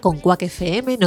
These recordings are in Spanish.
con Quack FM. Te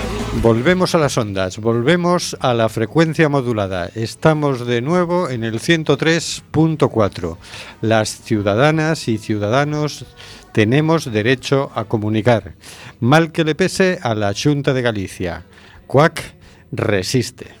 Volvemos a las ondas, volvemos a la frecuencia modulada. Estamos de nuevo en el 103.4. Las ciudadanas y ciudadanos tenemos derecho a comunicar. Mal que le pese a la Junta de Galicia. Cuac resiste.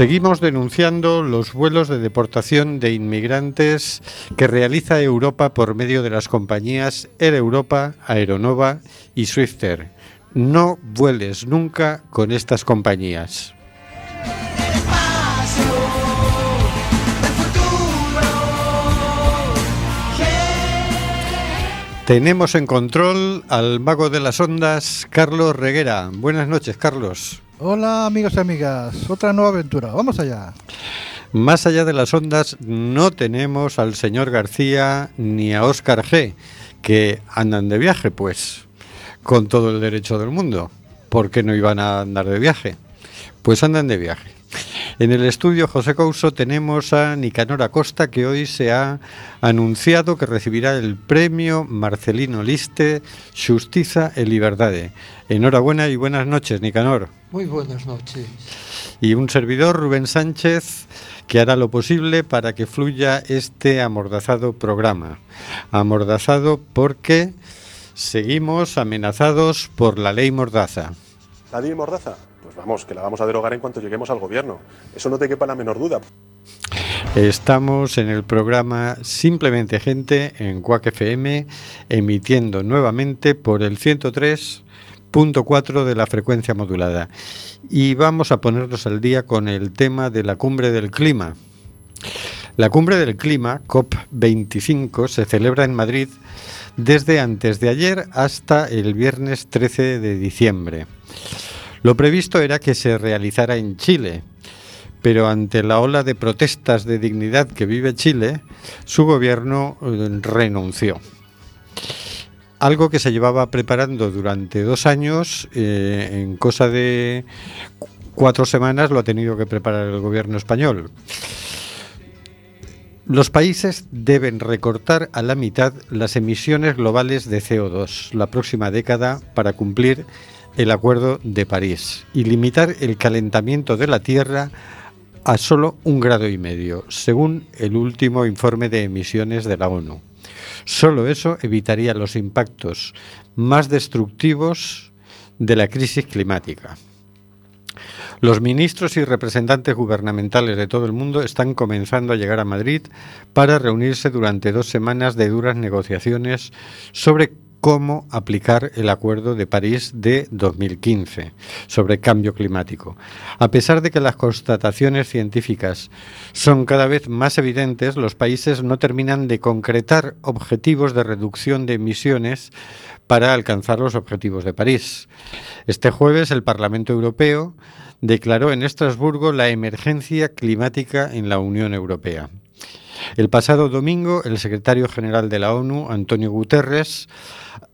Seguimos denunciando los vuelos de deportación de inmigrantes que realiza Europa por medio de las compañías Air Europa, Aeronova y Swifter. No vueles nunca con estas compañías. Tenemos en control al mago de las ondas, Carlos Reguera. Buenas noches, Carlos. Hola amigos y amigas, otra nueva aventura, vamos allá. Más allá de las ondas no tenemos al señor García ni a Óscar G, que andan de viaje, pues, con todo el derecho del mundo. ¿Por qué no iban a andar de viaje? Pues andan de viaje. En el estudio José Couso tenemos a Nicanor Acosta, que hoy se ha anunciado que recibirá el premio Marcelino Liste Justiza e Liberdade. Enhorabuena y buenas noches, Nicanor. Muy buenas noches. y un servidor, Rubén Sánchez, que hará lo posible para que fluya este amordazado programa. Amordazado porque seguimos amenazados por la ley Mordaza. ¿La ley Mordaza? Vamos, que la vamos a derogar en cuanto lleguemos al gobierno. Eso no te quepa la menor duda. Estamos en el programa Simplemente Gente en Cuac FM, emitiendo nuevamente por el 103.4 de la frecuencia modulada. Y vamos a ponernos al día con el tema de la cumbre del clima. La cumbre del clima, COP25, se celebra en Madrid desde antes de ayer hasta el viernes 13 de diciembre. Lo previsto era que se realizara en Chile, pero ante la ola de protestas de dignidad que vive Chile, su gobierno eh, renunció. Algo que se llevaba preparando durante dos años, eh, en cosa de cu- cuatro semanas lo ha tenido que preparar el gobierno español. Los países deben recortar a la mitad las emisiones globales de CO2 la próxima década para cumplir el Acuerdo de París y limitar el calentamiento de la Tierra a solo un grado y medio, según el último informe de emisiones de la ONU. Solo eso evitaría los impactos más destructivos de la crisis climática. Los ministros y representantes gubernamentales de todo el mundo están comenzando a llegar a Madrid para reunirse durante dos semanas de duras negociaciones sobre cómo aplicar el Acuerdo de París de 2015 sobre cambio climático. A pesar de que las constataciones científicas son cada vez más evidentes, los países no terminan de concretar objetivos de reducción de emisiones para alcanzar los objetivos de París. Este jueves el Parlamento Europeo declaró en Estrasburgo la emergencia climática en la Unión Europea. El pasado domingo, el secretario general de la ONU, Antonio Guterres,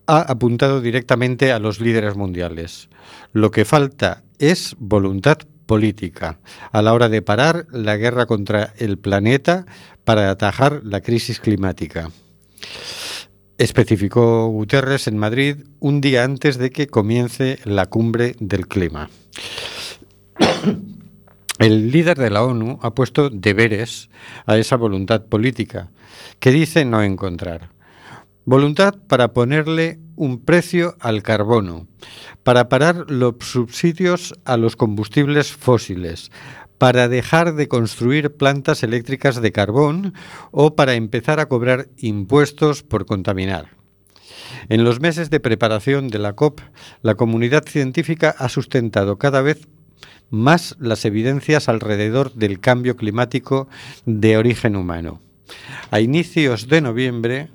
ha apuntado directamente a los líderes mundiales. Lo que falta es voluntad política a la hora de parar la guerra contra el planeta para atajar la crisis climática. Especificó Guterres en Madrid un día antes de que comience la cumbre del clima. El líder de la ONU ha puesto deberes a esa voluntad política, que dice no encontrar. Voluntad para ponerle un precio al carbono, para parar los subsidios a los combustibles fósiles, para dejar de construir plantas eléctricas de carbón o para empezar a cobrar impuestos por contaminar. En los meses de preparación de la COP, la comunidad científica ha sustentado cada vez más las evidencias alrededor del cambio climático de origen humano. A inicios de noviembre,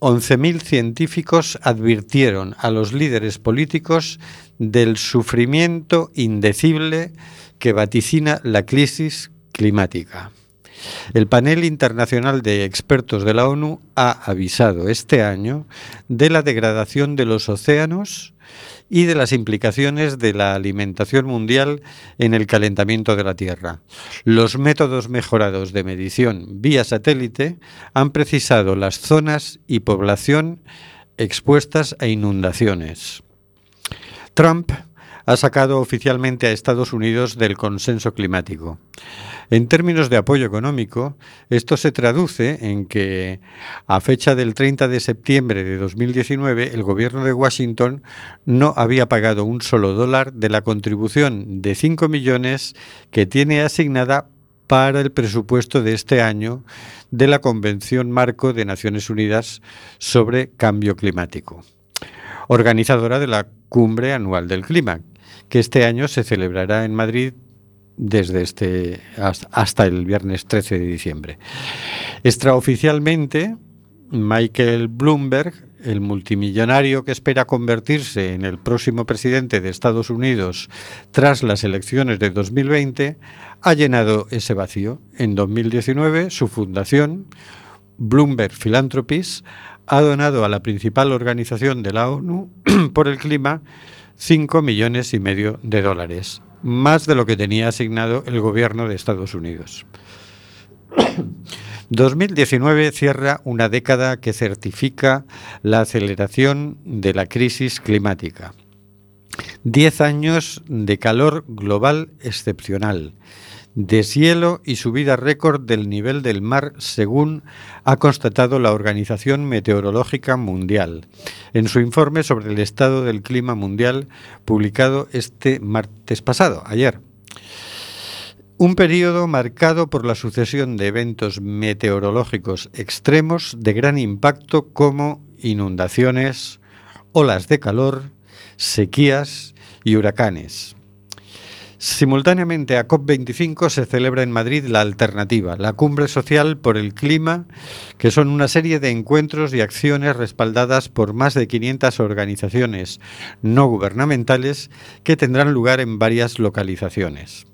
11.000 científicos advirtieron a los líderes políticos del sufrimiento indecible que vaticina la crisis climática. El panel internacional de expertos de la ONU ha avisado este año de la degradación de los océanos y de las implicaciones de la alimentación mundial en el calentamiento de la Tierra. Los métodos mejorados de medición vía satélite han precisado las zonas y población expuestas a inundaciones. Trump ha sacado oficialmente a Estados Unidos del consenso climático. En términos de apoyo económico, esto se traduce en que a fecha del 30 de septiembre de 2019 el gobierno de Washington no había pagado un solo dólar de la contribución de 5 millones que tiene asignada para el presupuesto de este año de la Convención Marco de Naciones Unidas sobre Cambio Climático, organizadora de la Cumbre Anual del Clima, que este año se celebrará en Madrid desde este hasta el viernes 13 de diciembre. Extraoficialmente, Michael Bloomberg, el multimillonario que espera convertirse en el próximo presidente de Estados Unidos tras las elecciones de 2020, ha llenado ese vacío. En 2019, su fundación, Bloomberg Philanthropies, ha donado a la principal organización de la ONU por el clima 5 millones y medio de dólares, más de lo que tenía asignado el gobierno de Estados Unidos. 2019 cierra una década que certifica la aceleración de la crisis climática. Diez años de calor global excepcional deshielo y subida récord del nivel del mar, según ha constatado la Organización Meteorológica Mundial en su informe sobre el estado del clima mundial publicado este martes pasado, ayer. Un periodo marcado por la sucesión de eventos meteorológicos extremos de gran impacto como inundaciones, olas de calor, sequías y huracanes. Simultáneamente a COP25 se celebra en Madrid la Alternativa, la cumbre social por el clima, que son una serie de encuentros y acciones respaldadas por más de 500 organizaciones no gubernamentales que tendrán lugar en varias localizaciones.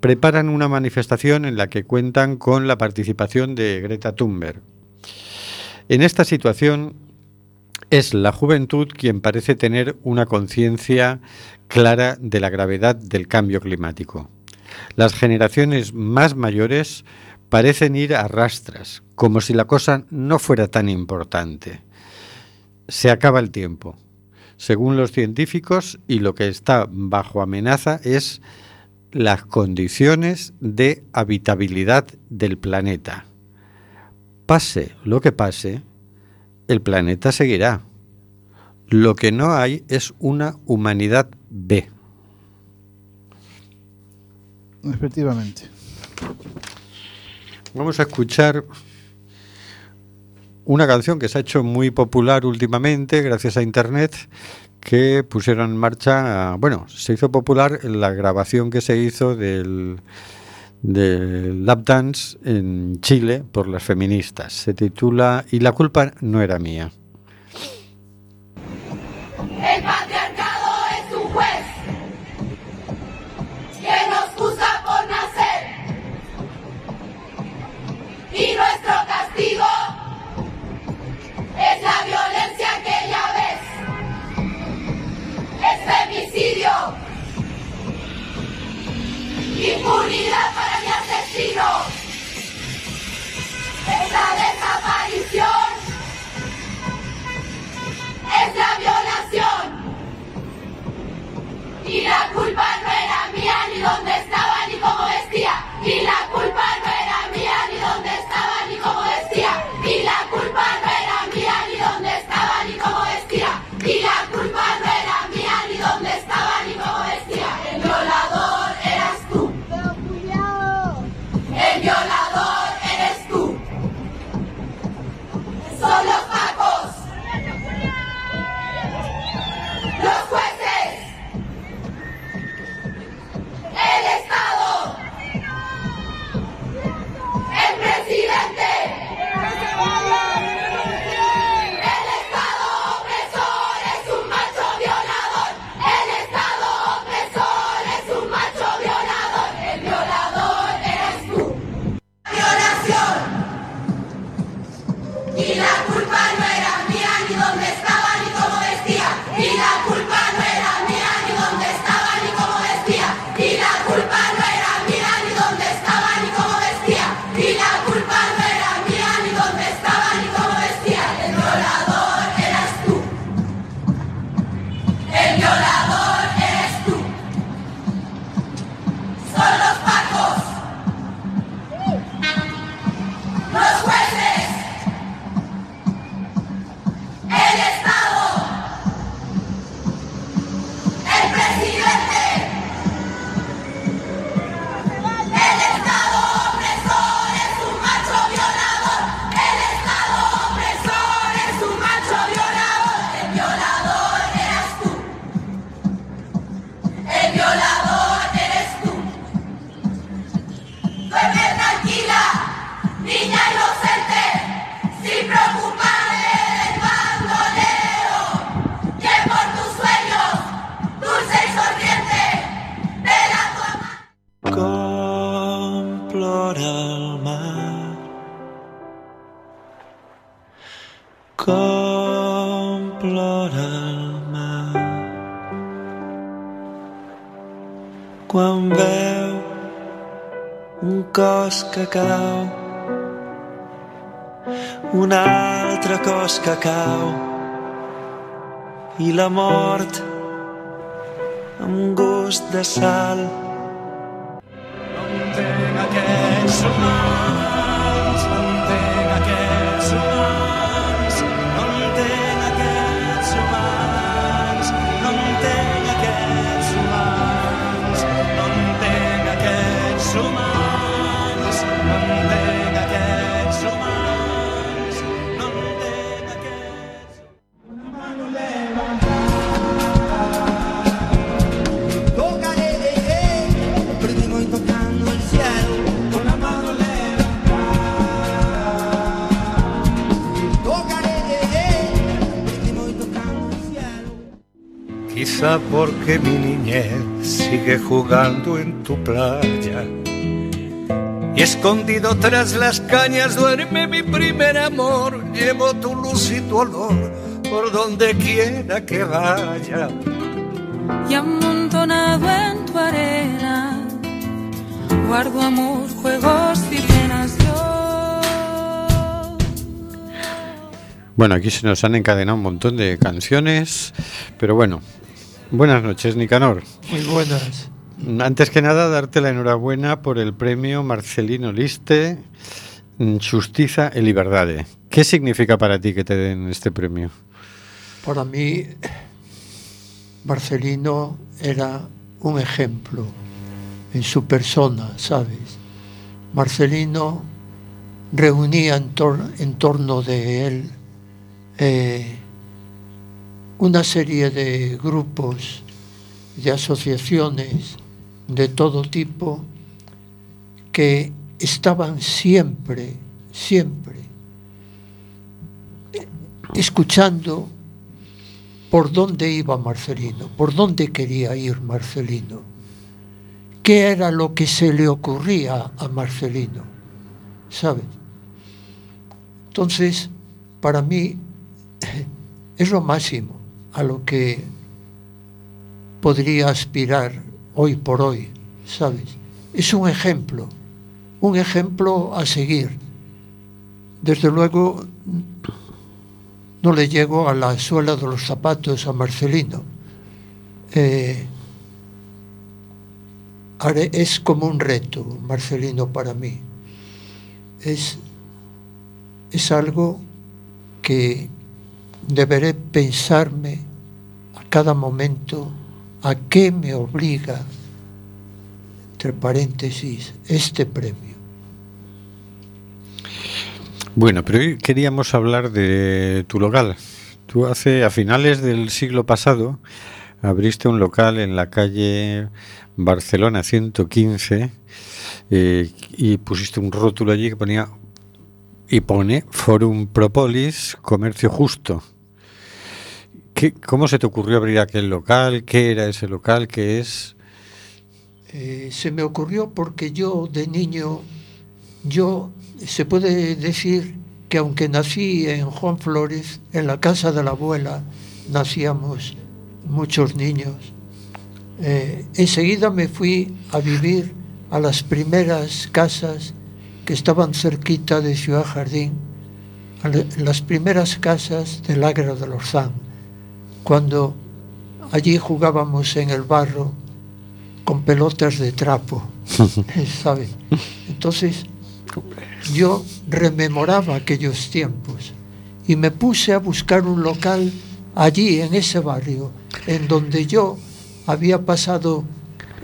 Preparan una manifestación en la que cuentan con la participación de Greta Thunberg. En esta situación, es la juventud quien parece tener una conciencia clara de la gravedad del cambio climático. Las generaciones más mayores parecen ir a rastras, como si la cosa no fuera tan importante. Se acaba el tiempo. Según los científicos, y lo que está bajo amenaza es las condiciones de habitabilidad del planeta. Pase lo que pase, el planeta seguirá. Lo que no hay es una humanidad B. Efectivamente. Vamos a escuchar una canción que se ha hecho muy popular últimamente gracias a Internet, que pusieron en marcha, bueno, se hizo popular la grabación que se hizo del del lap dance en Chile por las feministas. Se titula Y la culpa no era mía. Impunidad para mi asesino. Es la desaparición. de mort amb un gust de sal. en tu playa. Y escondido tras las cañas duerme mi primer amor. Llevo tu luz y tu olor por donde quiera que vaya. Y amontonado en tu arena, guardo amor, juegos y penas. Yo. Bueno, aquí se nos han encadenado un montón de canciones, pero bueno, Buenas noches, Nicanor. Muy buenas. Antes que nada, darte la enhorabuena por el premio Marcelino Liste, mm, Justiza y Liberdade. ¿Qué significa para ti que te den este premio? Para mí, Marcelino era un ejemplo en su persona, ¿sabes? Marcelino reunía en, torno de él eh, una serie de grupos, de asociaciones, de todo tipo que estaban siempre, siempre escuchando por dónde iba Marcelino, por dónde quería ir Marcelino, qué era lo que se le ocurría a Marcelino, ¿sabes? Entonces, para mí es lo máximo a lo que podría aspirar hoy por hoy, ¿sabes? Es un ejemplo, un ejemplo a seguir. Desde luego, no le llego a la suela de los zapatos a Marcelino. Eh, es como un reto, Marcelino, para mí. Es, es algo que deberé pensarme a cada momento a qué me obliga, entre paréntesis, este premio. Bueno, pero hoy queríamos hablar de tu local. Tú hace a finales del siglo pasado abriste un local en la calle Barcelona 115 eh, y pusiste un rótulo allí que ponía y pone Forum Propolis Comercio Justo. ¿Qué, ¿Cómo se te ocurrió abrir aquel local? ¿Qué era ese local? ¿Qué es? Eh, se me ocurrió porque yo de niño, yo se puede decir que aunque nací en Juan Flores, en la casa de la abuela, nacíamos muchos niños, eh, enseguida me fui a vivir a las primeras casas que estaban cerquita de Ciudad Jardín, a la- las primeras casas del Águila de Orzán, cuando allí jugábamos en el barro con pelotas de trapo, ¿sabes? Entonces yo rememoraba aquellos tiempos y me puse a buscar un local allí en ese barrio, en donde yo había pasado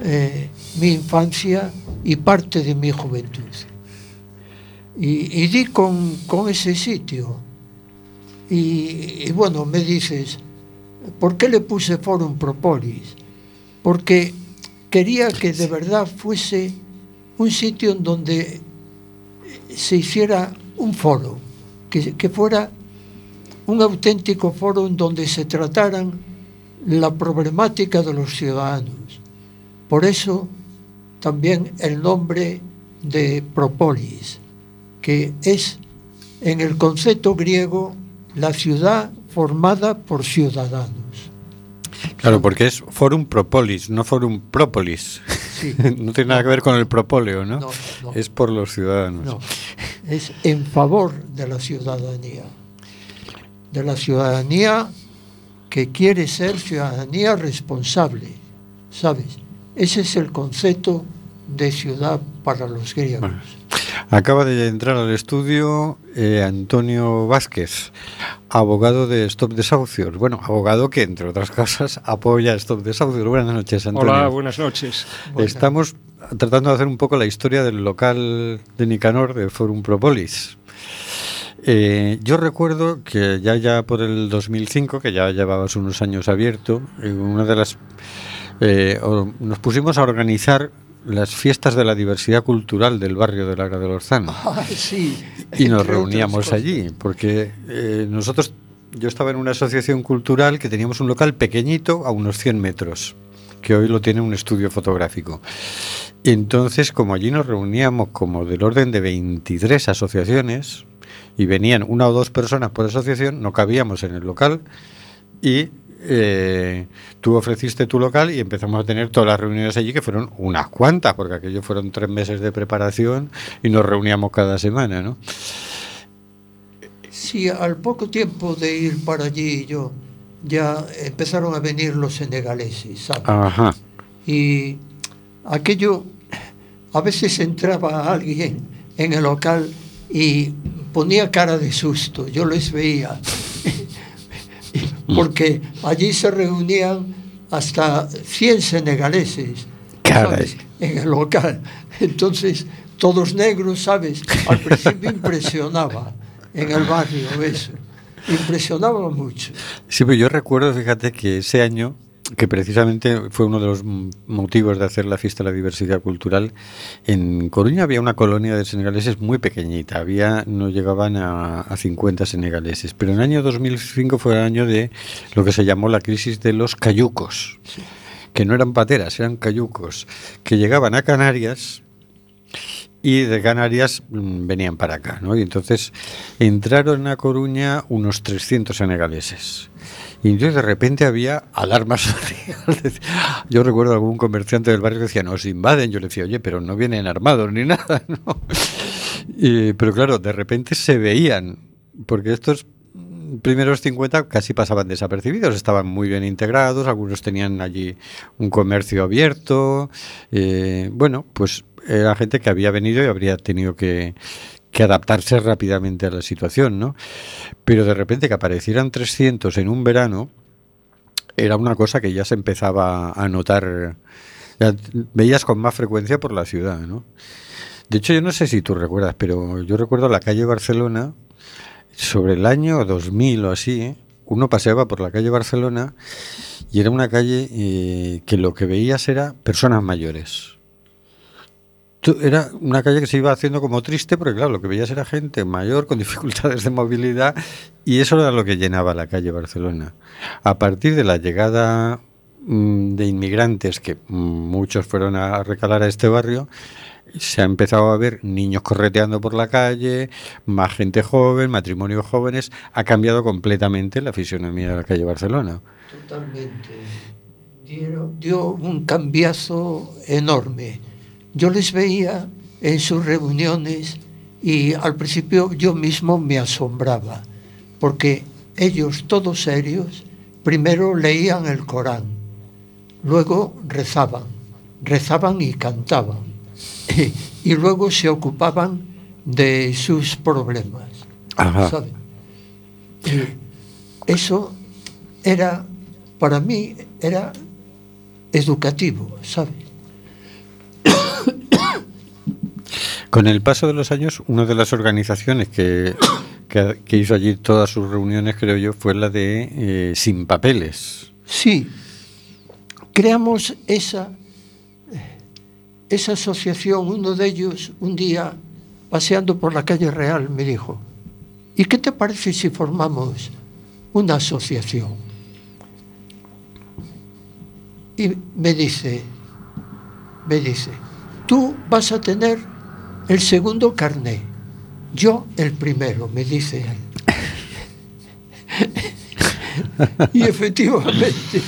eh, mi infancia y parte de mi juventud. Y, y di con, con ese sitio. Y, y bueno, me dices, ¿por qué le puse Forum Propolis? Porque quería que de verdad fuese un sitio en donde se hiciera un foro, que, que fuera un auténtico foro en donde se trataran la problemática de los ciudadanos. Por eso también el nombre de Propolis, que es en el concepto griego la ciudad formada por ciudadanos. Claro, porque es Forum Propolis, no Forum Propolis. Sí. no tiene nada que ver con el propóleo, ¿no? No, no. Es por los ciudadanos. No, es en favor de la ciudadanía. De la ciudadanía que quiere ser ciudadanía responsable, ¿sabes? Ese es el concepto de ciudad para los griegos. Bueno. Acaba de entrar al estudio eh, Antonio Vázquez, abogado de Stop Desahucios. Bueno, abogado que, entre otras cosas, apoya Stop Desahucios. Buenas noches, Antonio. Hola, buenas noches. Estamos tratando de hacer un poco la historia del local de Nicanor de Forum Propolis. Eh, yo recuerdo que ya ya por el 2005, que ya llevabas unos años abierto, una de las eh, nos pusimos a organizar las fiestas de la diversidad cultural del barrio de Lara del sí, y nos entre reuníamos allí porque eh, nosotros yo estaba en una asociación cultural que teníamos un local pequeñito a unos 100 metros que hoy lo tiene un estudio fotográfico. Entonces como allí nos reuníamos como del orden de 23 asociaciones y venían una o dos personas por asociación no cabíamos en el local y eh, tú ofreciste tu local y empezamos a tener todas las reuniones allí, que fueron unas cuantas, porque aquello fueron tres meses de preparación y nos reuníamos cada semana, ¿no? Sí, al poco tiempo de ir para allí yo ya empezaron a venir los senegaleses, ¿sabes? Ajá. Y aquello, a veces entraba alguien en el local y ponía cara de susto, yo les veía, porque allí se reunían hasta 100 senegaleses en el local. Entonces todos negros, ¿sabes? Al principio impresionaba en el barrio eso. Impresionaba mucho. Sí, pero yo recuerdo, fíjate, que ese año, que precisamente fue uno de los motivos de hacer la fiesta de la diversidad cultural, en Coruña. Había una colonia de senegaleses muy pequeñita, había no llegaban a, a 50 senegaleses, pero en el año 2005 fue el año de lo que se llamó la crisis de los cayucos, que no eran pateras, eran cayucos, que llegaban a Canarias y de Canarias mm, venían para acá, ¿no? Y entonces entraron a Coruña unos 300 senegaleses. Y entonces de repente había alarma social. Yo recuerdo algún comerciante del barrio que decía, nos invaden. Yo le decía, oye, pero no vienen armados ni nada, ¿no? Y- pero claro, de repente se veían, porque estos primeros 50 casi pasaban desapercibidos, estaban muy bien integrados, algunos tenían allí un comercio abierto, eh, bueno, pues era gente que había venido y habría tenido que, adaptarse rápidamente a la situación, ¿no? Pero de repente que aparecieran 300 en un verano era una cosa que ya se empezaba a notar, ya veías con más frecuencia por la ciudad, ¿no? De hecho, yo no sé si tú recuerdas, pero yo recuerdo la calle Barcelona, sobre el año 2000 o así, ¿eh? uno paseaba por la calle Barcelona y era una calle eh, que lo que veías era personas mayores. Era una calle que se iba haciendo como triste, porque claro, lo que veías era gente mayor con dificultades de movilidad y eso era lo que llenaba la calle Barcelona. A partir de la llegada mm, de inmigrantes, que muchos fueron a recalar a este barrio, se ha empezado a ver niños correteando por la calle, más gente joven, matrimonios jóvenes, ha cambiado completamente la fisionomía de la calle Barcelona. Totalmente. Dieron- dio un cambiazo enorme. Yo les veía en sus reuniones y al principio yo mismo me asombraba, porque ellos todos serios, primero leían el Corán, luego rezaban, rezaban y cantaban, y, luego se ocupaban de sus problemas. Y eso era, para mí, era educativo, ¿sabes? Con el paso de los años, una de las organizaciones que, hizo allí todas sus reuniones, creo yo, fue la de eh, Sin Papeles. Sí, creamos esa, esa asociación. Uno de ellos, un día, paseando por la calle Real, me dijo, ¿y qué te parece si formamos una asociación? Y me dice, me dice, tú vas a tener el segundo carné, yo el primero, me dice él. y efectivamente,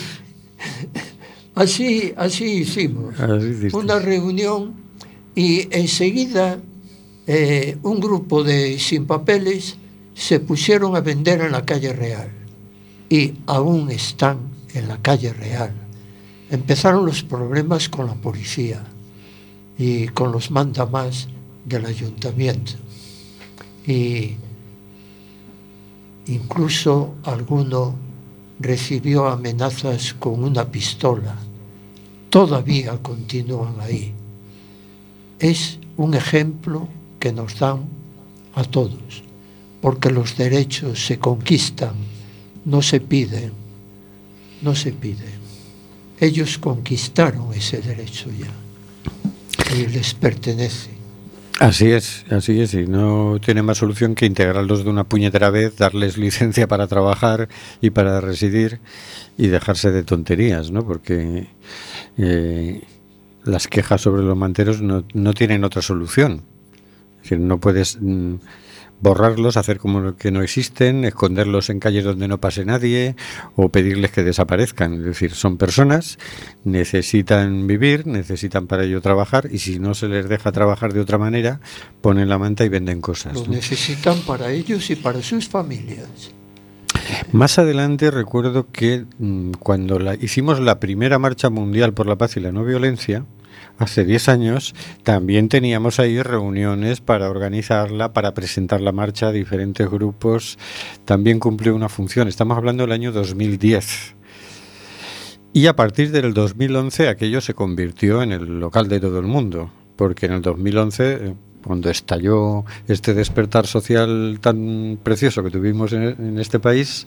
así, así hicimos. Así una reunión y enseguida eh, un grupo de sin papeles se pusieron a vender en la calle Real. Y aún están en la calle Real. Empezaron los problemas con la policía y con los mandamás del ayuntamiento. Y incluso alguno recibió amenazas con una pistola. Todavía continúan ahí. Es un ejemplo que nos dan a todos, porque los derechos se conquistan, no se piden, no se piden. Ellos conquistaron ese derecho ya y les pertenece. Así es, así es, y no tiene más solución que integrarlos de una puñetera vez, darles licencia para trabajar y para residir y dejarse de tonterías, ¿no? Porque eh, las quejas sobre los manteros no, no tienen otra solución. Es decir, no puedes mm, borrarlos, hacer como que no existen, esconderlos en calles donde no pase nadie o pedirles que desaparezcan. Es decir, son personas, necesitan vivir, necesitan para ello trabajar y si no se les deja trabajar de otra manera, ponen la manta y venden cosas. Lo ¿no? necesitan para ellos y para sus familias. Más adelante recuerdo que mm, cuando la, hicimos la primera marcha mundial por la paz y la no violencia, hace 10 años, también teníamos ahí reuniones para organizarla, para presentar la marcha a diferentes grupos. También cumplió una función. Estamos hablando del año 2010. Y a partir del 2011 aquello se convirtió en el local de todo el mundo. porque en el 2011, eh, cuando estalló este despertar social tan precioso que tuvimos en, este país,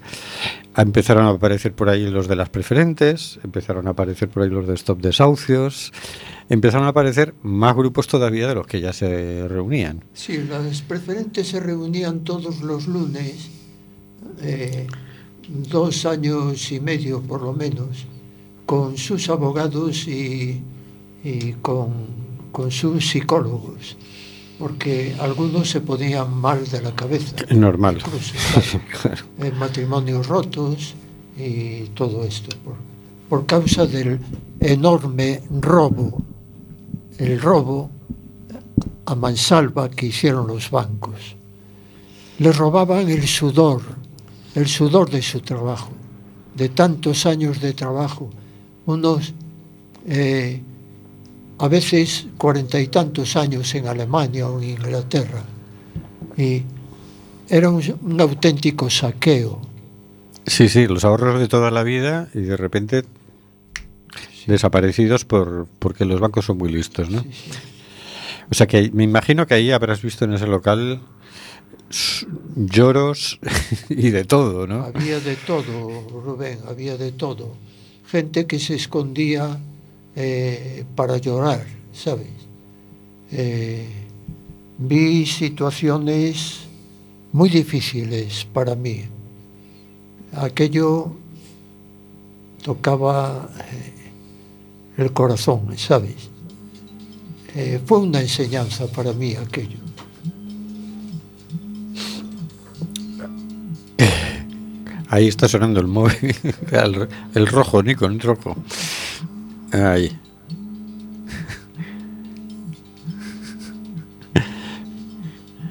empezaron a aparecer por ahí los de las preferentes, empezaron a aparecer por ahí los de Stop Desahucios, empezaron a aparecer más grupos todavía de los que ya se reunían. Sí, las preferentes se reunían todos los lunes, eh, dos años y medio por lo menos, con sus abogados y, con sus psicólogos, porque algunos se ponían mal de la cabeza. Normal. Incluso, claro, eh, matrimonios rotos y todo esto, por, por causa del enorme robo, el robo a mansalva que hicieron los bancos. Les robaban el sudor, el sudor de su trabajo, de tantos años de trabajo, unos eh, a veces cuarenta y tantos años en Alemania o en Inglaterra. Y era un, un auténtico saqueo. Sí, sí, los ahorros de toda la vida y de repente desaparecidos por porque los bancos son muy listos, ¿no? Sí, sí. O sea que me imagino que ahí habrás visto en ese local lloros y de todo, ¿no? Había de todo, Rubén, había de todo. Gente que se escondía eh, para llorar, ¿sabes? Eh, vi situaciones muy difíciles para mí. Aquello tocaba eh, el corazón, ¿sabes? Eh, fue una enseñanza para mí aquello. Ahí está sonando el móvil, el, el rojo, Nico, el rojo. Ahí.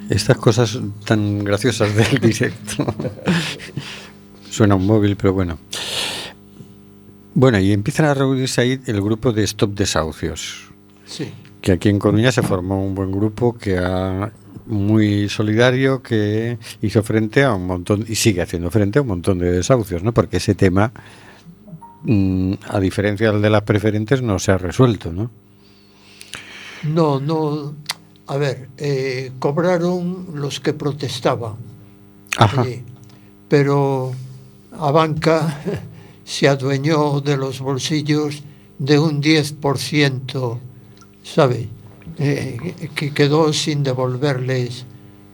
Estas cosas tan graciosas del directo. Suena un móvil, pero bueno. Bueno, y empiezan a reunirse ahí el grupo de Stop Desahucios. Sí. que aquí en Coruña se formó un buen grupo que ha muy solidario que hizo frente a un montón y sigue haciendo frente a un montón de desahucios, ¿no? Porque ese tema a diferencia del de las preferentes no se ha resuelto, ¿no? No, no. A ver, eh, cobraron los que protestaban. Ajá. allí, pero a banca se adueñó de los bolsillos de un 10%, ¿sabe? Eh, que quedó sin devolverles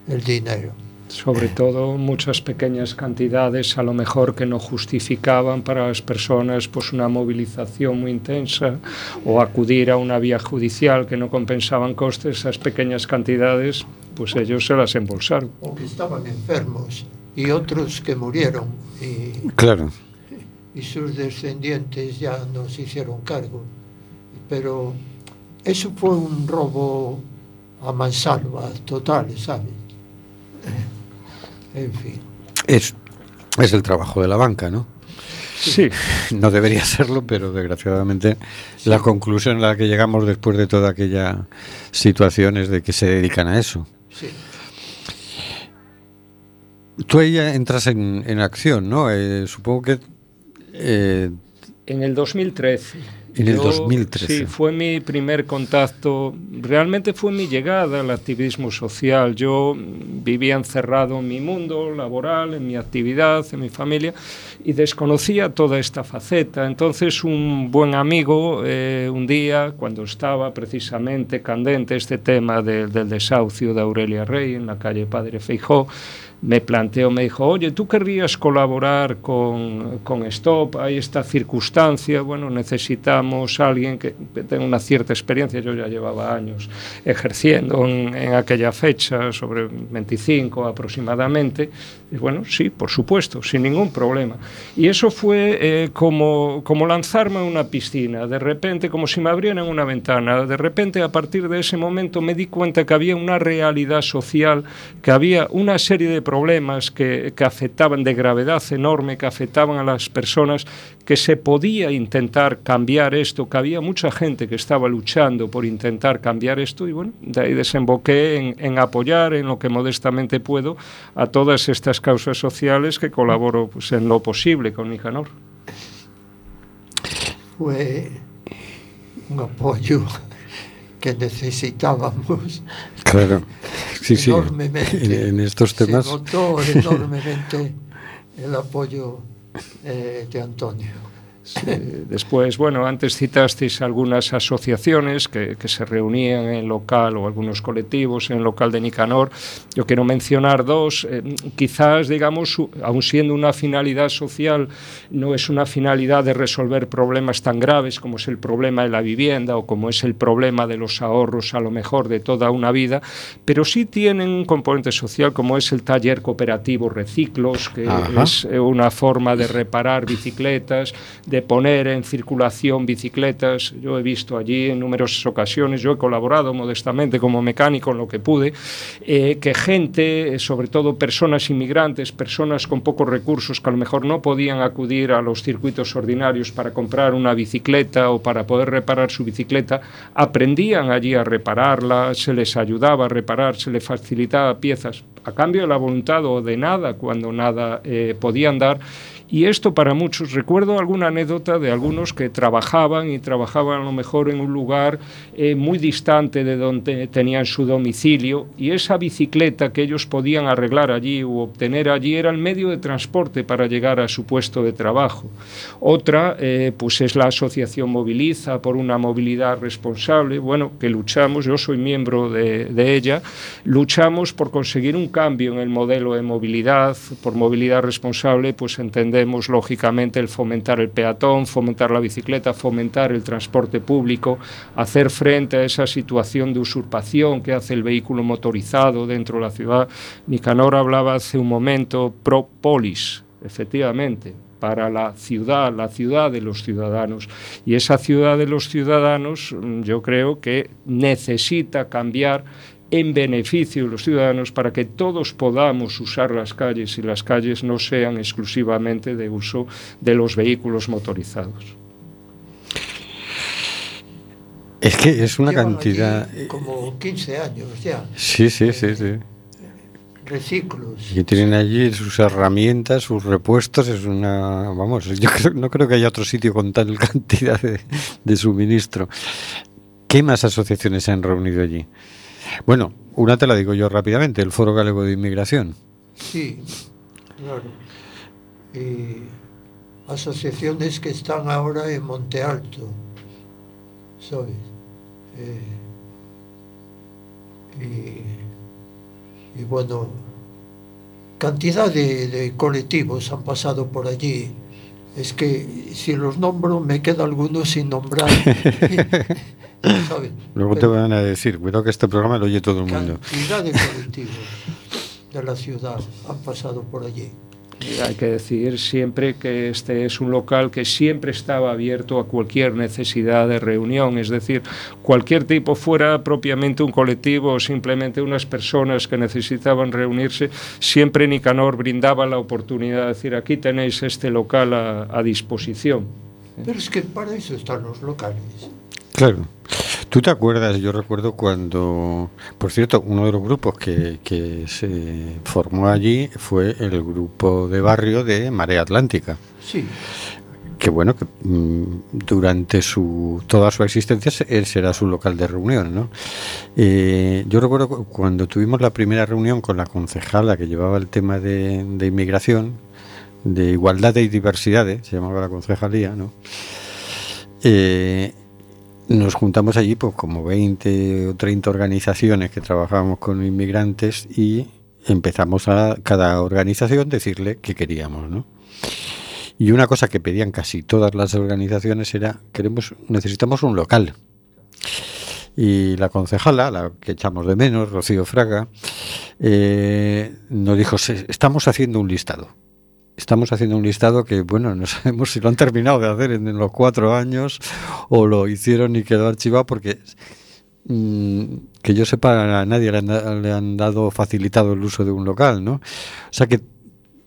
el dinero. Sobre todo muchas pequeñas cantidades, a lo mejor que no justificaban para las personas pues una movilización muy intensa o acudir a una vía judicial que no compensaban costes, esas pequeñas cantidades, pues ellos se las embolsaron. O que estaban enfermos y otros que murieron y, Claro. y sus descendientes ya no se hicieron cargo. Pero eso fue un robo a mansalva total, ¿sabes? En fin. Es, es el trabajo de la banca, ¿no? Sí, No debería serlo, pero desgraciadamente la conclusión a la que llegamos después de toda aquella situación es de que se dedican a eso. Sí. Tú ahí ya entras en, en acción, ¿no? Eh, supongo que eh, En el 2013. En el 2013. Sí, fue mi primer contacto, realmente fue mi llegada al activismo social. Yo vivía encerrado en mi mundo laboral, en mi actividad, en mi familia, y desconocía toda esta faceta. Entonces un buen amigo, eh, un día, cuando estaba precisamente candente este tema de- del desahucio de Aurelia Rey en la calle Padre Feijó, me planteó, me dijo, oye, ¿tú querrías colaborar con, con Stop? Hay esta circunstancia, bueno, necesitamos alguien que, tenga una cierta experiencia, yo ya llevaba años ejerciendo en, aquella fecha, sobre 25 aproximadamente, y bueno, sí, por supuesto, sin ningún problema. Y eso fue eh, como, como lanzarme a una piscina, de repente, como si me abrieran una ventana, de repente a partir de ese momento me di cuenta que había una realidad social, que había una serie de problemas que, que afectaban de gravedad enorme, que afectaban a las personas, que se podía intentar cambiar esto, que había mucha gente que estaba luchando por intentar cambiar esto y bueno, de ahí desemboqué en, en apoyar en lo que modestamente puedo a todas estas causas sociales que colaboro pues, en lo posible con Nicanor. Fue un apoyo que necesitábamos Claro. Sí, sí. enormemente. En, estos temas. Se notó enormemente el apoyo eh, de Antonio. Eh, después, bueno, antes citasteis algunas asociaciones que, que, se reunían en local o algunos colectivos en local de Nicanor. Yo quiero mencionar dos. Eh, quizás, digamos, aun siendo una finalidad social, no es una finalidad de resolver problemas tan graves como es el problema de la vivienda o como es el problema de los ahorros, a lo mejor, de toda una vida, pero sí tienen un componente social como es el taller cooperativo Reciclos, que Ajá. es una forma de reparar bicicletas de poner en circulación bicicletas. Yo he visto allí en numerosas ocasiones, yo he colaborado modestamente como mecánico en lo que pude, eh, que gente, sobre todo personas inmigrantes, personas con pocos recursos que a lo mejor no podían acudir a los circuitos ordinarios para comprar una bicicleta o para poder reparar su bicicleta, aprendían allí a repararla, se les ayudaba a reparar, se les facilitaba piezas a cambio de la voluntad o de nada cuando nada eh, podían dar y esto para muchos, recuerdo alguna anécdota de algunos que trabajaban y trabajaban a lo mejor en un lugar eh, muy distante de donde tenían su domicilio y esa bicicleta que ellos podían arreglar allí o obtener allí era el medio de transporte para llegar a su puesto de trabajo. Otra, eh, pues es la asociación Moviliza por una movilidad responsable, bueno, que luchamos, yo soy miembro de, de ella, luchamos por conseguir un cambio en el modelo de movilidad, por movilidad responsable, pues entender entendemos lógicamente el fomentar el peatón, fomentar la bicicleta, fomentar el transporte público, hacer frente a esa situación de usurpación que hace el vehículo motorizado dentro de la ciudad. Nicanor hablaba hace un momento pro polis, efectivamente, para la ciudad, la ciudad de los ciudadanos. Y esa ciudad de los ciudadanos yo creo que necesita cambiar en beneficio de los ciudadanos para que todos podamos usar las calles y las calles no sean exclusivamente de uso de los vehículos motorizados. Es que es una Llevan cantidad... allí Como 15 años ya. Sí, sí, sí, sí. Reciclos. Y tienen allí sus herramientas, sus repuestos, es una... Vamos, yo creo- no creo que haya otro sitio con tal cantidad de, de suministro. ¿Qué más asociaciones se han reunido allí? Bueno, una te la digo yo rápidamente, el Foro Galego de Inmigración. Sí, claro. Y asociaciones que están ahora en Monte Alto, ¿sabes? Eh, y, bueno, cantidad de colectivos han pasado por allí. Es que si los nombro me queda alguno sin nombrar. ¿sabes? Luego te Pero- van a decir, cuidado que este programa lo oye todo el mundo. cantidad de colectivos de la ciudad han pasado por allí. Hay que decir siempre que este es un local que siempre estaba abierto a cualquier necesidad de reunión, es decir, cualquier tipo fuera propiamente un colectivo o simplemente unas personas que necesitaban reunirse, siempre Nicanor brindaba la oportunidad de decir aquí tenéis este local a, a disposición. Pero es que para eso están los locales. Claro. ¿Tú te acuerdas? Yo recuerdo cuando, por cierto, uno de los grupos que, que se formó allí fue el grupo de barrio de Marea Atlántica. Sí, que bueno, que mm, durante su toda su existencia él será su local de reunión, ¿no? Eh, yo recuerdo cu- cuando tuvimos la primera reunión con la concejala que llevaba el tema de, de inmigración, de igualdad y diversidades, se llamaba la concejalía, ¿no? Eh, nos juntamos allí pues como 20 o 30 organizaciones que trabajábamos con inmigrantes y empezamos a cada organización decirle qué queríamos, ¿no? Y una cosa que pedían casi todas las organizaciones era queremos necesitamos un local. Y la concejala, la que echamos de menos, Rocío Fraga, eh, nos dijo, "Se- estamos haciendo un listado. Estamos haciendo un listado que, bueno, no sabemos si lo han terminado de hacer en, los cuatro años o lo hicieron y quedó archivado porque, mm, que yo sepa, a nadie le han, le han dado facilitado el uso de un local, ¿no? O sea que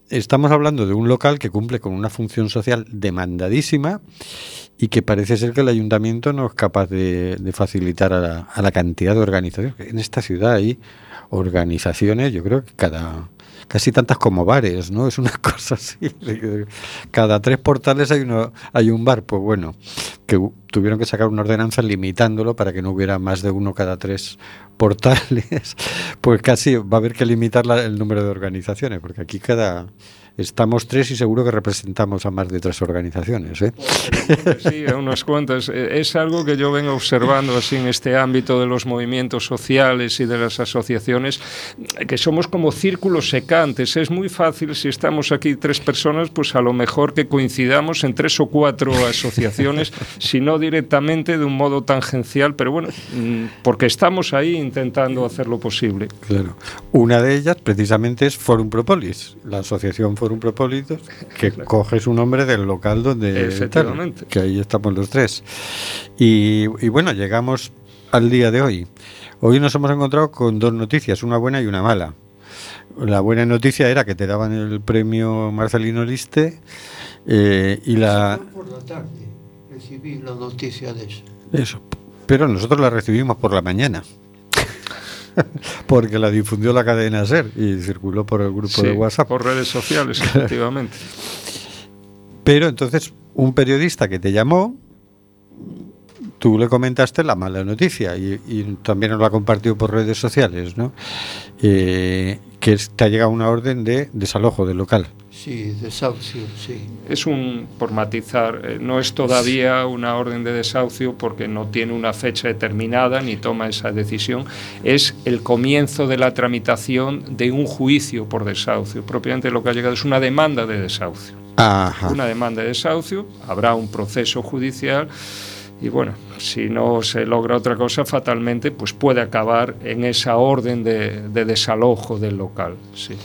estamos hablando de un local que cumple con una función social demandadísima y que parece ser que el ayuntamiento no es capaz de, de facilitar a la, a la cantidad de organizaciones. En esta ciudad hay organizaciones, yo creo que cada, casi tantas como bares, ¿no? Es una cosa así. Cada tres portales hay uno, hay un bar, pues bueno, que tuvieron que sacar una ordenanza limitándolo para que no hubiera más de uno cada tres portales. Pues casi va a haber que limitar la- el número de organizaciones, porque aquí cada estamos tres y seguro que representamos a más de tres organizaciones, ¿eh? Sí, a unas cuantas. Eh, Es algo que yo vengo observando así en este ámbito de los movimientos sociales y de las asociaciones, que somos como círculos secantes. Es muy fácil, si estamos aquí tres personas, pues a lo mejor que coincidamos en tres o cuatro asociaciones, si no directamente de un modo tangencial, pero bueno, mm, porque estamos ahí intentando hacer lo posible. Claro. Una de ellas precisamente es Forum Propolis, la asociación Forum Propolis, que coge su nombre del local donde Efectivamente. tal, que ahí estamos los tres. Y, y bueno, llegamos al día de hoy. Hoy nos hemos encontrado con dos noticias, una buena y una mala. La buena noticia era que te daban el premio Marcelino Liste eh, y la Por la tarde recibí la noticia de eso. eso, pero nosotros la recibimos por la mañana. Porque la difundió la cadena SER y circuló por el grupo Sí, de WhatsApp. por redes sociales, efectivamente. Pero entonces, un periodista que te llamó, tú le comentaste la mala noticia y, y también nos la compartió por redes sociales, ¿no? Eh, que es- te ha llegado una orden de desalojo del local. Sí, desahucio, sí. Es un, por matizar, eh, no es todavía una orden de desahucio porque no tiene una fecha determinada ni toma esa decisión. Es el comienzo de la tramitación de un juicio por desahucio. Propiamente lo que ha llegado es una demanda de desahucio. Ajá. Una demanda de desahucio, habrá un proceso judicial y bueno, si no se logra otra cosa, fatalmente, pues puede acabar en esa orden de, de desalojo del local. Sí.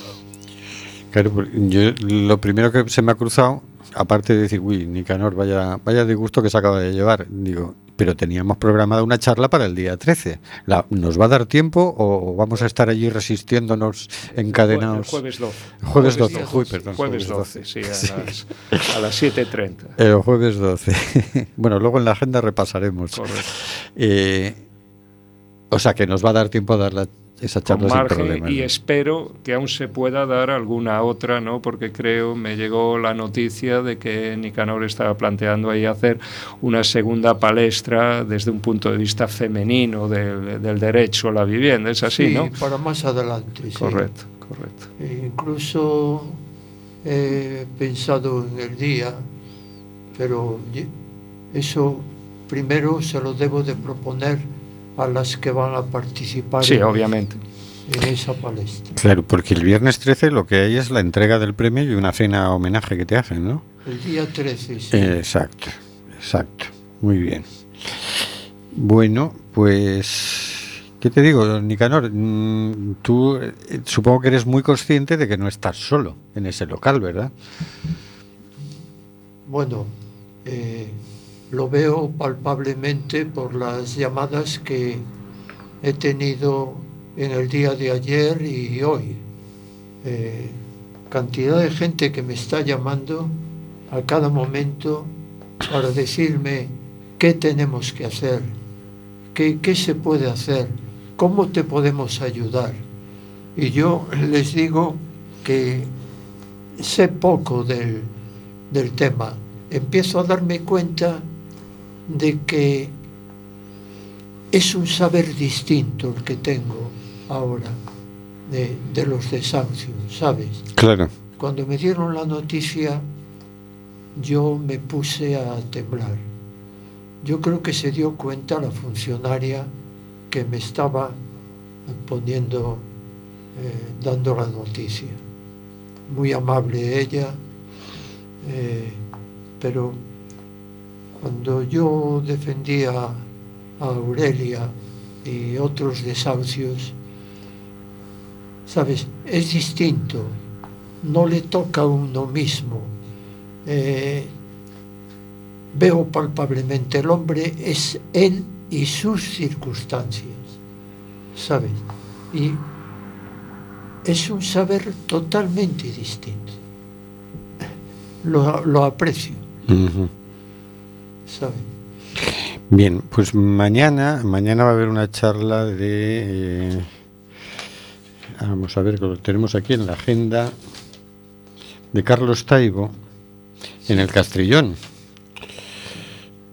Claro, porque yo lo primero que se me ha cruzado, aparte de decir, uy, Nicanor, vaya, vaya disgusto que se acaba de llevar, digo, pero teníamos programada una charla para el día 13. La- ¿Nos va a dar tiempo o vamos a estar allí resistiéndonos encadenados? El jueves 12. Jueves 12, día uy, perdón, Jueves jueves 12, sí, 12. a las, a las 7.30. El jueves 12. bueno, luego en la agenda repasaremos. Correcto. Eh, o sea que nos va a dar tiempo a dar la- esa Con charla sin margen problemas. y ¿no? espero que aún se pueda dar alguna otra, ¿no? Porque creo, me llegó la noticia de que Nicanor estaba planteando ahí hacer una segunda palestra desde un punto de vista femenino del, del derecho a la vivienda. Es así, Sí, ¿no? para más adelante. sí. Correcto, correcto. E incluso he pensado en el día, pero eso primero se lo debo de proponer a las que van a participar Sí, en, obviamente. en esa palestra. Claro, porque el viernes 13 lo que hay es la entrega del premio y una cena homenaje que te hacen, ¿no? El día 13, sí. Eh, Exacto, exacto. Muy bien. Bueno, pues, ¿qué te digo, Nicanor? Mm, Tú eh, supongo que eres muy consciente de que no estás solo en ese local, ¿verdad? Bueno, eh, lo veo palpablemente por las llamadas que he tenido en el día de ayer y hoy. Eh, cantidad de gente que me está llamando a cada momento para decirme qué tenemos que hacer, qué, qué se puede hacer, cómo te podemos ayudar. Y yo les digo que sé poco del, del tema. Empiezo a darme cuenta de que es un saber distinto el que tengo ahora de, de los desahucios, ¿sabes? Claro. Cuando me dieron la noticia, yo me puse a temblar. Yo creo que se dio cuenta la funcionaria que me estaba poniendo, eh, dando la noticia. Muy amable ella, eh, pero cuando yo defendía a Aurelia y otros desahucios, sabes, es distinto, no le toca a uno mismo. Eh, veo palpablemente el hombre es él y sus circunstancias, ¿sabes? Y es un saber totalmente distinto. Lo, lo aprecio. ¿Sabes? Bien, pues mañana, mañana va a haber una charla de... eh, Vamos a ver, que lo tenemos aquí en la agenda de Carlos Taibo, en el Castrillón.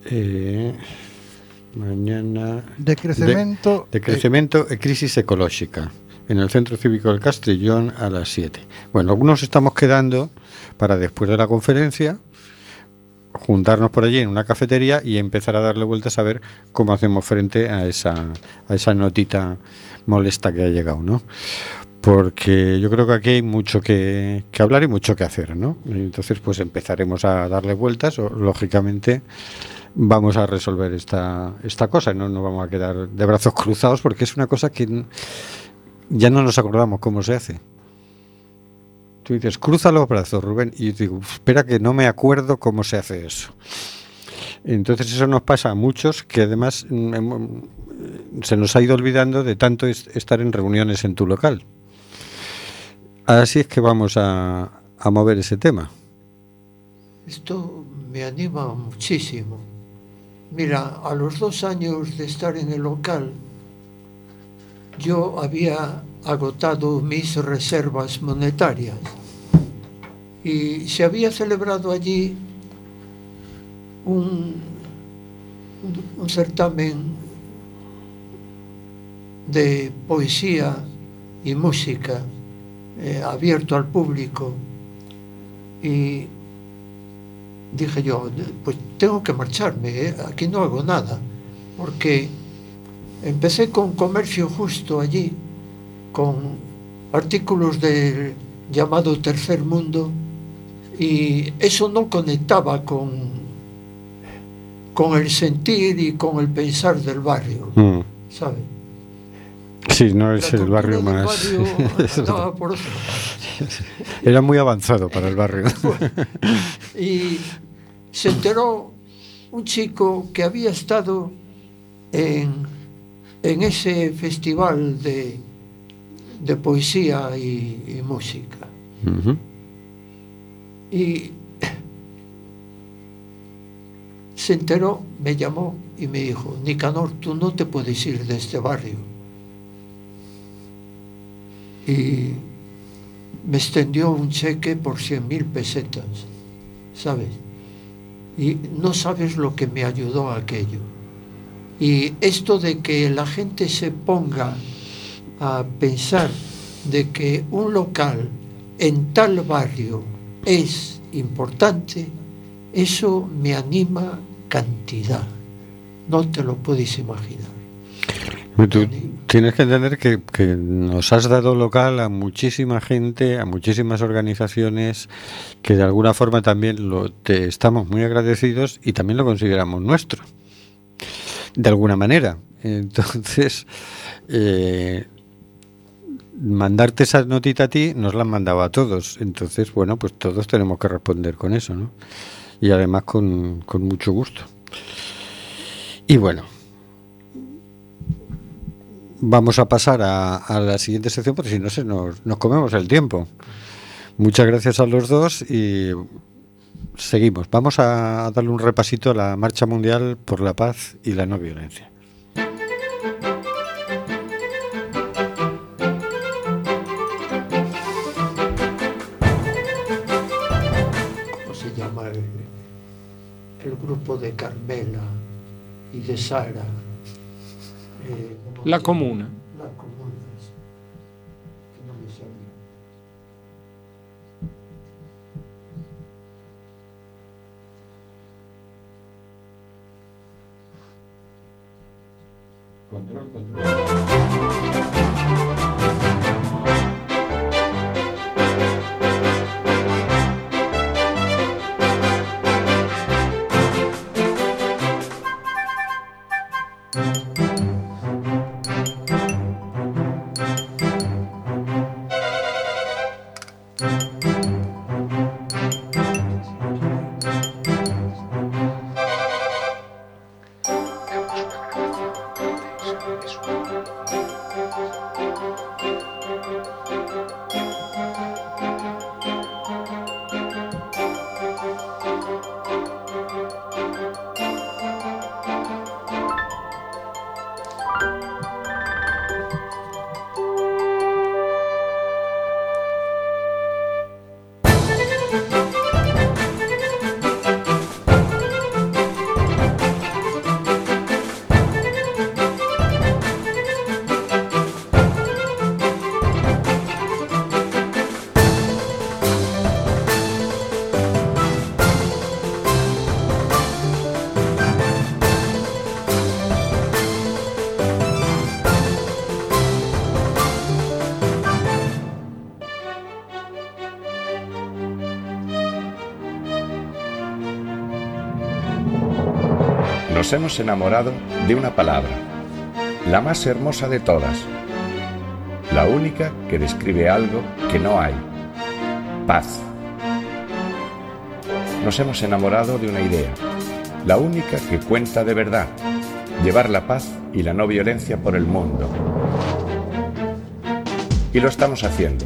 Eh, mañana. De crecimiento. De, de crecimiento e crisis ecológica. En el Centro Cívico del Castrillón a las 7. Bueno, algunos estamos quedando para después de la conferencia juntarnos por allí en una cafetería y empezar a darle vueltas a ver cómo hacemos frente a esa, a esa notita molesta que ha llegado, ¿no? Porque yo creo que aquí hay mucho que, hablar y mucho que hacer, ¿no? Entonces, pues empezaremos a darle vueltas, o lógicamente vamos a resolver esta, esta cosa, no nos vamos a quedar de brazos cruzados porque es una cosa que ya no nos acordamos cómo se hace. Tú dices, cruza los brazos, Rubén, y yo digo, espera que no me acuerdo cómo se hace eso. Entonces eso nos pasa a muchos que además mm, hemo- se nos ha ido olvidando de tanto es- estar en reuniones en tu local. Así es que vamos a, a mover ese tema. Esto me anima muchísimo. Mira, a los dos años de estar en el local, yo había agotado mis reservas monetarias y se había celebrado allí un, un- certamen de poesía y música eh, abierto al público y dije yo, pues tengo que marcharme, ¿eh? aquí no hago nada, porque empecé con comercio justo allí, con artículos del llamado tercer mundo, y eso no conectaba con, con el sentir y con el pensar del barrio, Mm. ¿sabes? Sí, no es el barrio más... barrio andaba por otro Era muy avanzado para el barrio. Y se enteró un chico que había estado en, en ese festival de, de poesía y, y música. Y se enteró, me llamó y me dijo, Nicanor, tú no te puedes ir de este barrio. Y me extendió un cheque por 100 mil pesetas, ¿sabes? Y no sabes lo que me ayudó aquello. Y esto de que la gente se ponga a pensar de que un local en tal barrio es importante, eso me anima cantidad. No te lo puedes imaginar. Tú tienes que entender que, que nos has dado local a muchísima gente, a muchísimas organizaciones que de alguna forma también lo, te estamos muy agradecidos y también lo consideramos nuestro. De alguna manera. Entonces, eh, mandarte esa notita a ti nos la han mandado a todos. Entonces, bueno, pues todos tenemos que responder con eso, ¿no? Y además con, con mucho gusto. Y bueno, vamos a pasar a, a la siguiente sección porque si no se nos, nos comemos el tiempo. Muchas gracias a los dos y seguimos. Vamos a darle un repasito a la Marcha Mundial por la Paz y la No Violencia. cuerpo de Carmela y de Sara. Eh, la comuna. La comuna. Que no me salió. Control, control. Bye. Nos hemos enamorado de una palabra, la más hermosa de todas, la única que describe algo que no hay, paz. Nos hemos enamorado de una idea, la única que cuenta de verdad, llevar la paz y la no violencia por el mundo. Y lo estamos haciendo,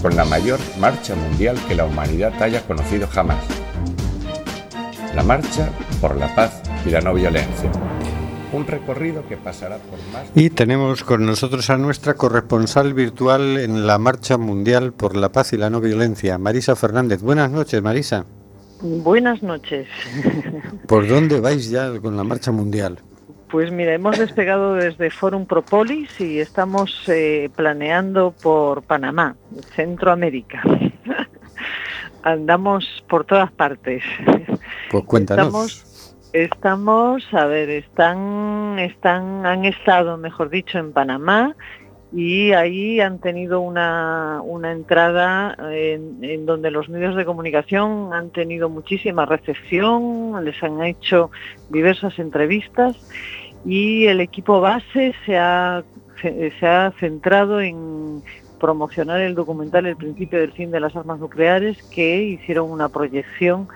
con la mayor marcha mundial que la humanidad haya conocido jamás. La marcha por la paz y la no violencia. Un recorrido que pasará por más... Y tenemos con nosotros a nuestra corresponsal virtual en la Marcha Mundial por la Paz y la No Violencia, Marisa Fernández. Buenas noches, Marisa. Buenas noches. ¿Por dónde vais ya con la Marcha Mundial? Pues mira, hemos despegado desde Forum Propolis y estamos eh, planeando por Panamá, Centroamérica. Andamos por todas partes. Pues cuéntanos. Estamos, estamos, a ver, están, están, han estado, mejor dicho, en Panamá y ahí han tenido una, una entrada en, donde los medios de comunicación han tenido muchísima recepción, les han hecho diversas entrevistas y el equipo base se ha, se ha centrado en promocionar el documental El principio del fin de las armas nucleares que hicieron una proyección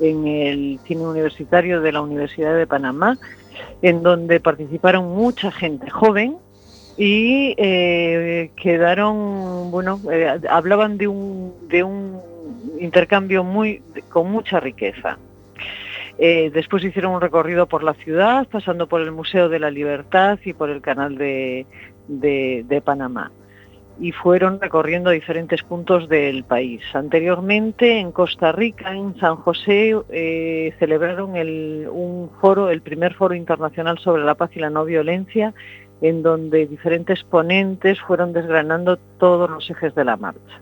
en el cine universitario de la Universidad de Panamá, en donde participaron mucha gente joven y eh, quedaron, bueno, eh, hablaban de un, de un intercambio muy con mucha riqueza. Eh, después hicieron un recorrido por la ciudad, pasando por el Museo de la Libertad y por el Canal de, de, de Panamá y fueron recorriendo diferentes puntos del país. Anteriormente en Costa Rica, en San José, eh, celebraron el, un foro, el primer foro internacional sobre la paz y la no violencia, en donde diferentes ponentes fueron desgranando todos los ejes de la marcha.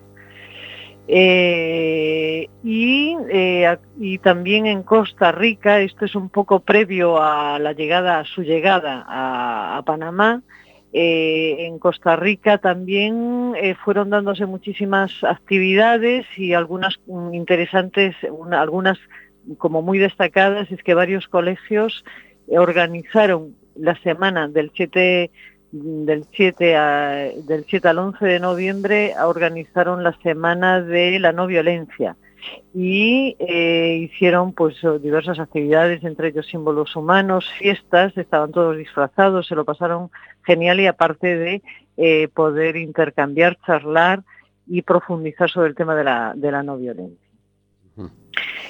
Eh, y, eh, y, también en Costa Rica, esto es un poco previo a la llegada, a su llegada a Panamá, eh, en Costa Rica también eh, fueron dándose muchísimas actividades y algunas mm, interesantes, una, algunas como muy destacadas, es que varios colegios organizaron la semana del 7 del 7, a, del 7 al 11 de noviembre organizaron la semana de la no violencia y eh, hicieron pues diversas actividades, entre ellos símbolos humanos, fiestas, estaban todos disfrazados, se lo pasaron genial y aparte de eh, poder intercambiar, charlar y profundizar sobre el tema de la, de la no violencia.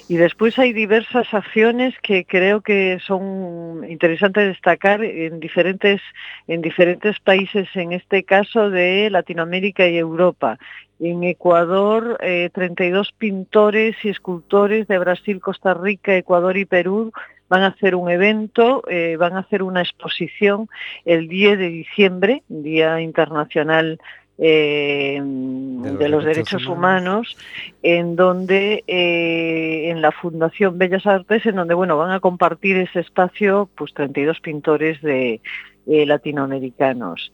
Y después hay diversas acciones que creo que son interesantes destacar en diferentes, en diferentes países, en este caso de Latinoamérica y Europa. En Ecuador, eh, 32 pintores y escultores de Brasil, Costa Rica, Ecuador y Perú van a hacer un evento, eh, van a hacer una exposición el 10 de diciembre, Día Internacional eh, de, los, de los derechos, derechos humanos, humanos, en donde eh, en la Fundación Bellas Artes, en donde bueno van a compartir ese espacio, pues 32 pintores de eh, latinoamericanos.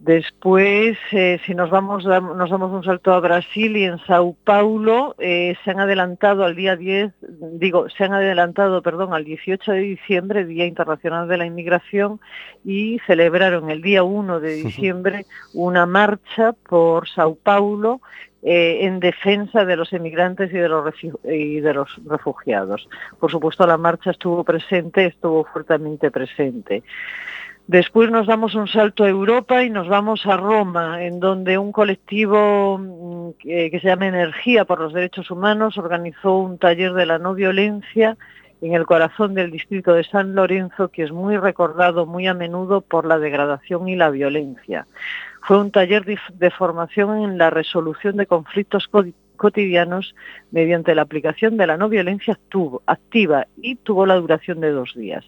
Después, eh, si nos vamos, nos damos un salto a Brasil y en Sao Paulo eh, se han adelantado al día 10, digo, se han adelantado, perdón, al 18 de diciembre, Día Internacional de la Inmigración, y celebraron el día 1 de diciembre una marcha por Sao Paulo eh, en defensa de los emigrantes y de los, y de los refugiados. Por supuesto, la marcha estuvo presente, estuvo fuertemente presente. Después nos damos un salto a Europa y nos vamos a Roma, en donde un colectivo que, que, se llama Energía por los Derechos Humanos organizó un taller de la no violencia en el corazón del distrito de San Lorenzo, que es muy recordado muy a menudo por la degradación y la violencia. Fue un taller de formación en la resolución de conflictos cotidianos mediante la aplicación de la no violencia activa y tuvo la duración de dos días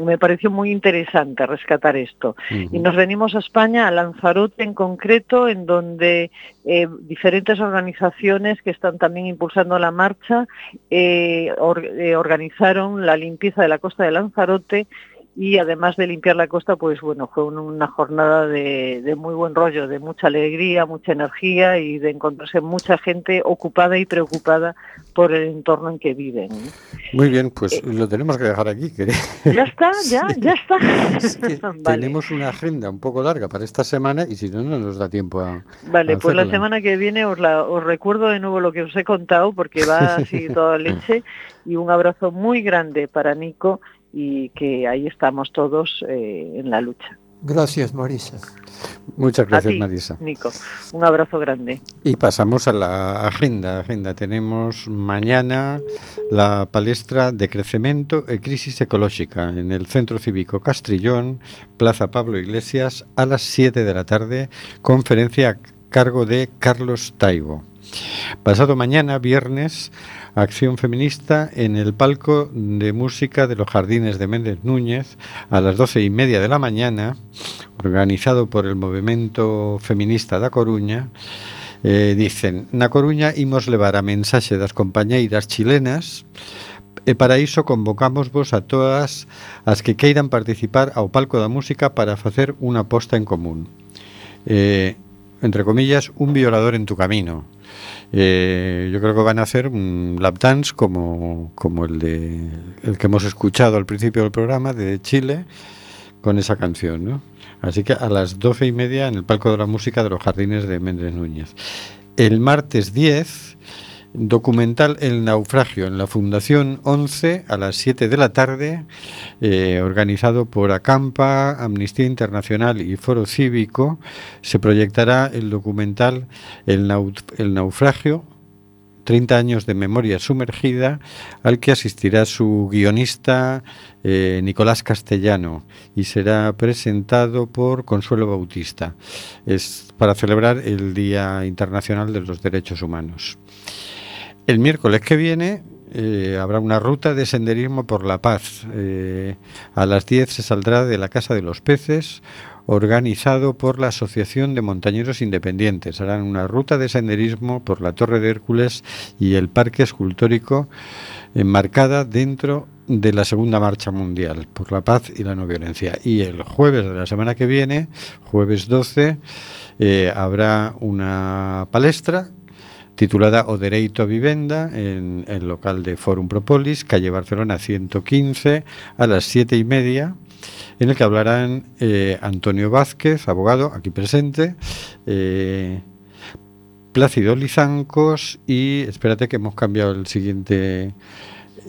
me pareció muy interesante rescatar esto. Uh -huh. Y nos venimos a España, a Lanzarote en concreto, en donde eh, diferentes organizaciones que están también impulsando la marcha eh, or, eh, organizaron la limpieza de la costa de Lanzarote y además de limpiar la costa, pues bueno, fue un- una jornada de, de muy buen rollo, de mucha alegría, mucha energía y de encontrarse mucha gente ocupada y preocupada por el entorno en que viven. Muy bien, pues lo tenemos que dejar aquí. que Ya está, ya, ya está. Vale. Tenemos una agenda un poco larga para esta semana y si no, no nos da tiempo a. Vale, a pues la semana que viene os, la, os recuerdo de nuevo lo que os he contado porque va así toda leche y un abrazo muy grande para Nico y que ahí estamos todos eh, en la lucha. Gracias, Marisa. Muchas A gracias, ti, Marisa. Nico, un abrazo grande. Y pasamos a la agenda. agenda. Tenemos mañana la palestra de crecimiento e crisis ecológica en el Centro Cívico Castrillón, Plaza Pablo Iglesias, a las 7 de la tarde, conferencia a cargo de Carlos Taibo. Pasado mañana, viernes, Acción Feminista en el palco de música de los Jardines de Méndez Núñez a las doce y media de la mañana, organizado por el Movimento Feminista da Coruña. Eh, dicen, na Coruña imos levar a mensaxe das compañeiras chilenas E para iso convocamos vos a todas as que queiran participar ao palco da música para facer unha posta en común. Eh, entre comillas, un violador en tu camino. Eh, yo creo que van a hacer un lap dance como, como el, de, el que hemos escuchado al principio del programa de Chile con esa canción, ¿no? Así que a las doce y media en el palco de la música de los jardines de Méndez Núñez. El martes 10, documental El naufragio en la Fundación 11 a las 7 de la tarde, eh, organizado por Acampa, Amnistía Internacional y Foro Cívico, se proyectará el documental El, nau- el naufragio 30 años de memoria sumergida, al que asistirá su guionista eh, Nicolás Castellano y será presentado por Consuelo Bautista. Es para celebrar el Día Internacional de los Derechos Humanos. El miércoles que viene eh, habrá una ruta de senderismo por la paz. Eh, a las 10 se saldrá de la Casa de los Peces, organizado por la Asociación de Montañeros Independientes. Harán una ruta de senderismo por la Torre de Hércules y el Parque Escultórico, enmarcada dentro de la Segunda Marcha Mundial por la Paz y la No Violencia. Y el jueves de la semana que viene, jueves 12, eh, habrá una palestra titulada O Dereito a Vivenda en el local de Forum Propolis, calle Barcelona 115, a las siete y media, en el que hablarán eh, Antonio Vázquez, abogado, aquí presente, eh, Plácido Lizancos y, espérate que hemos cambiado el siguiente...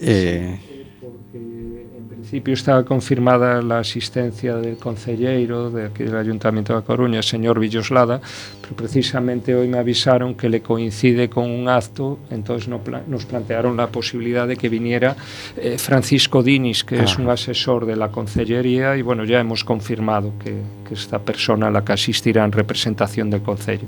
eh, principio estaba confirmada la asistencia del concelleiro de aquí del Ayuntamiento da Coruña, señor Villoslada, pero precisamente hoy me avisaron que le coincide con un acto, entonces no pla nos plantearon la posibilidad de que viniera eh, Francisco Dinis, que ah. es un ah. asesor de la concellería, y bueno, ya hemos confirmado que, que esta persona a la que asistirá en representación del concello.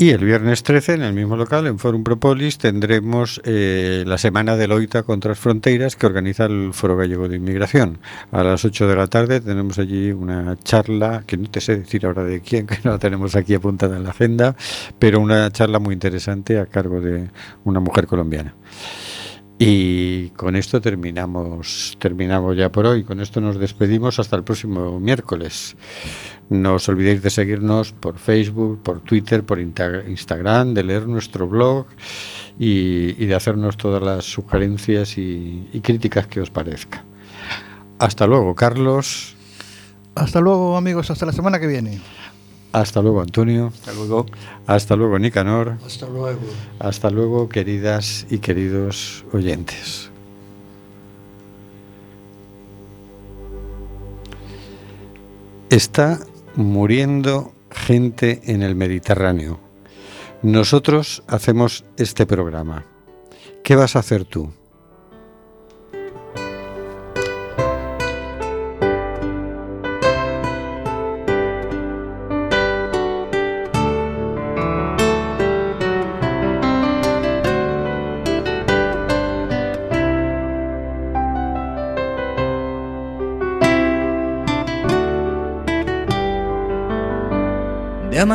Y el viernes 13, en el mismo local, en Forum Propolis, tendremos eh, la Semana de Loita contra las Fronteiras que organiza el Foro Gallego de Inmigración. A las 8 de la tarde tenemos allí una charla, que no te sé decir ahora de quién, que no la tenemos aquí apuntada en la agenda, pero una charla muy interesante a cargo de una mujer colombiana. Y con esto terminamos, terminamos ya por hoy. Con esto nos despedimos hasta el próximo miércoles. No os olvidéis de seguirnos por Facebook, por Twitter, por Instagram, de leer nuestro blog y, y de hacernos todas las sugerencias y, y críticas que os parezca. Hasta luego, Carlos. Hasta luego, amigos. Hasta la semana que viene. Hasta luego, Antonio. Hasta luego. Hasta luego, Nicanor. Hasta luego. Hasta luego, queridas y queridos oyentes. Está muriendo gente en el Mediterráneo. Nosotros hacemos este programa. ¿Qué vas a hacer tú?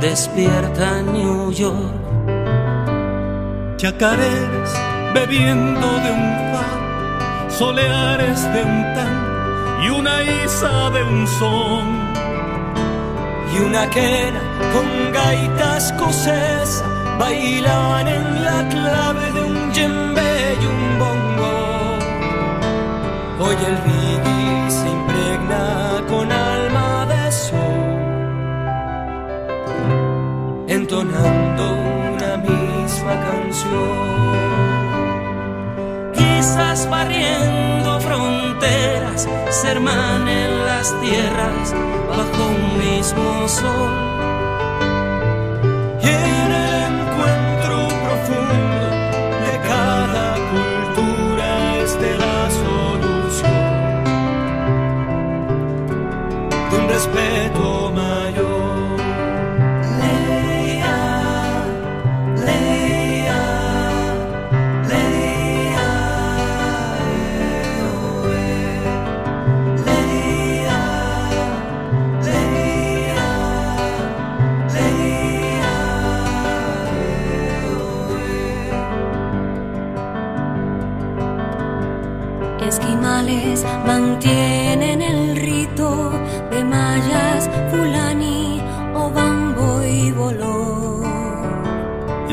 despierta New York. Chacareras bebiendo de un far, soleares de un tan y una isa de un son. Y una quena con gaitas escocesa bailaban en la clave de un djembe y un bongo. Hoy el entonando una misma canción. Quizás barriendo fronteras, se hermanen las tierras bajo un mismo sol.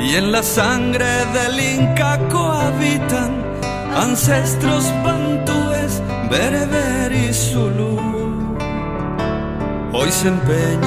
Y en la sangre del Inca cohabitan ancestros bantúes, bereber y zulú. Hoy se empeña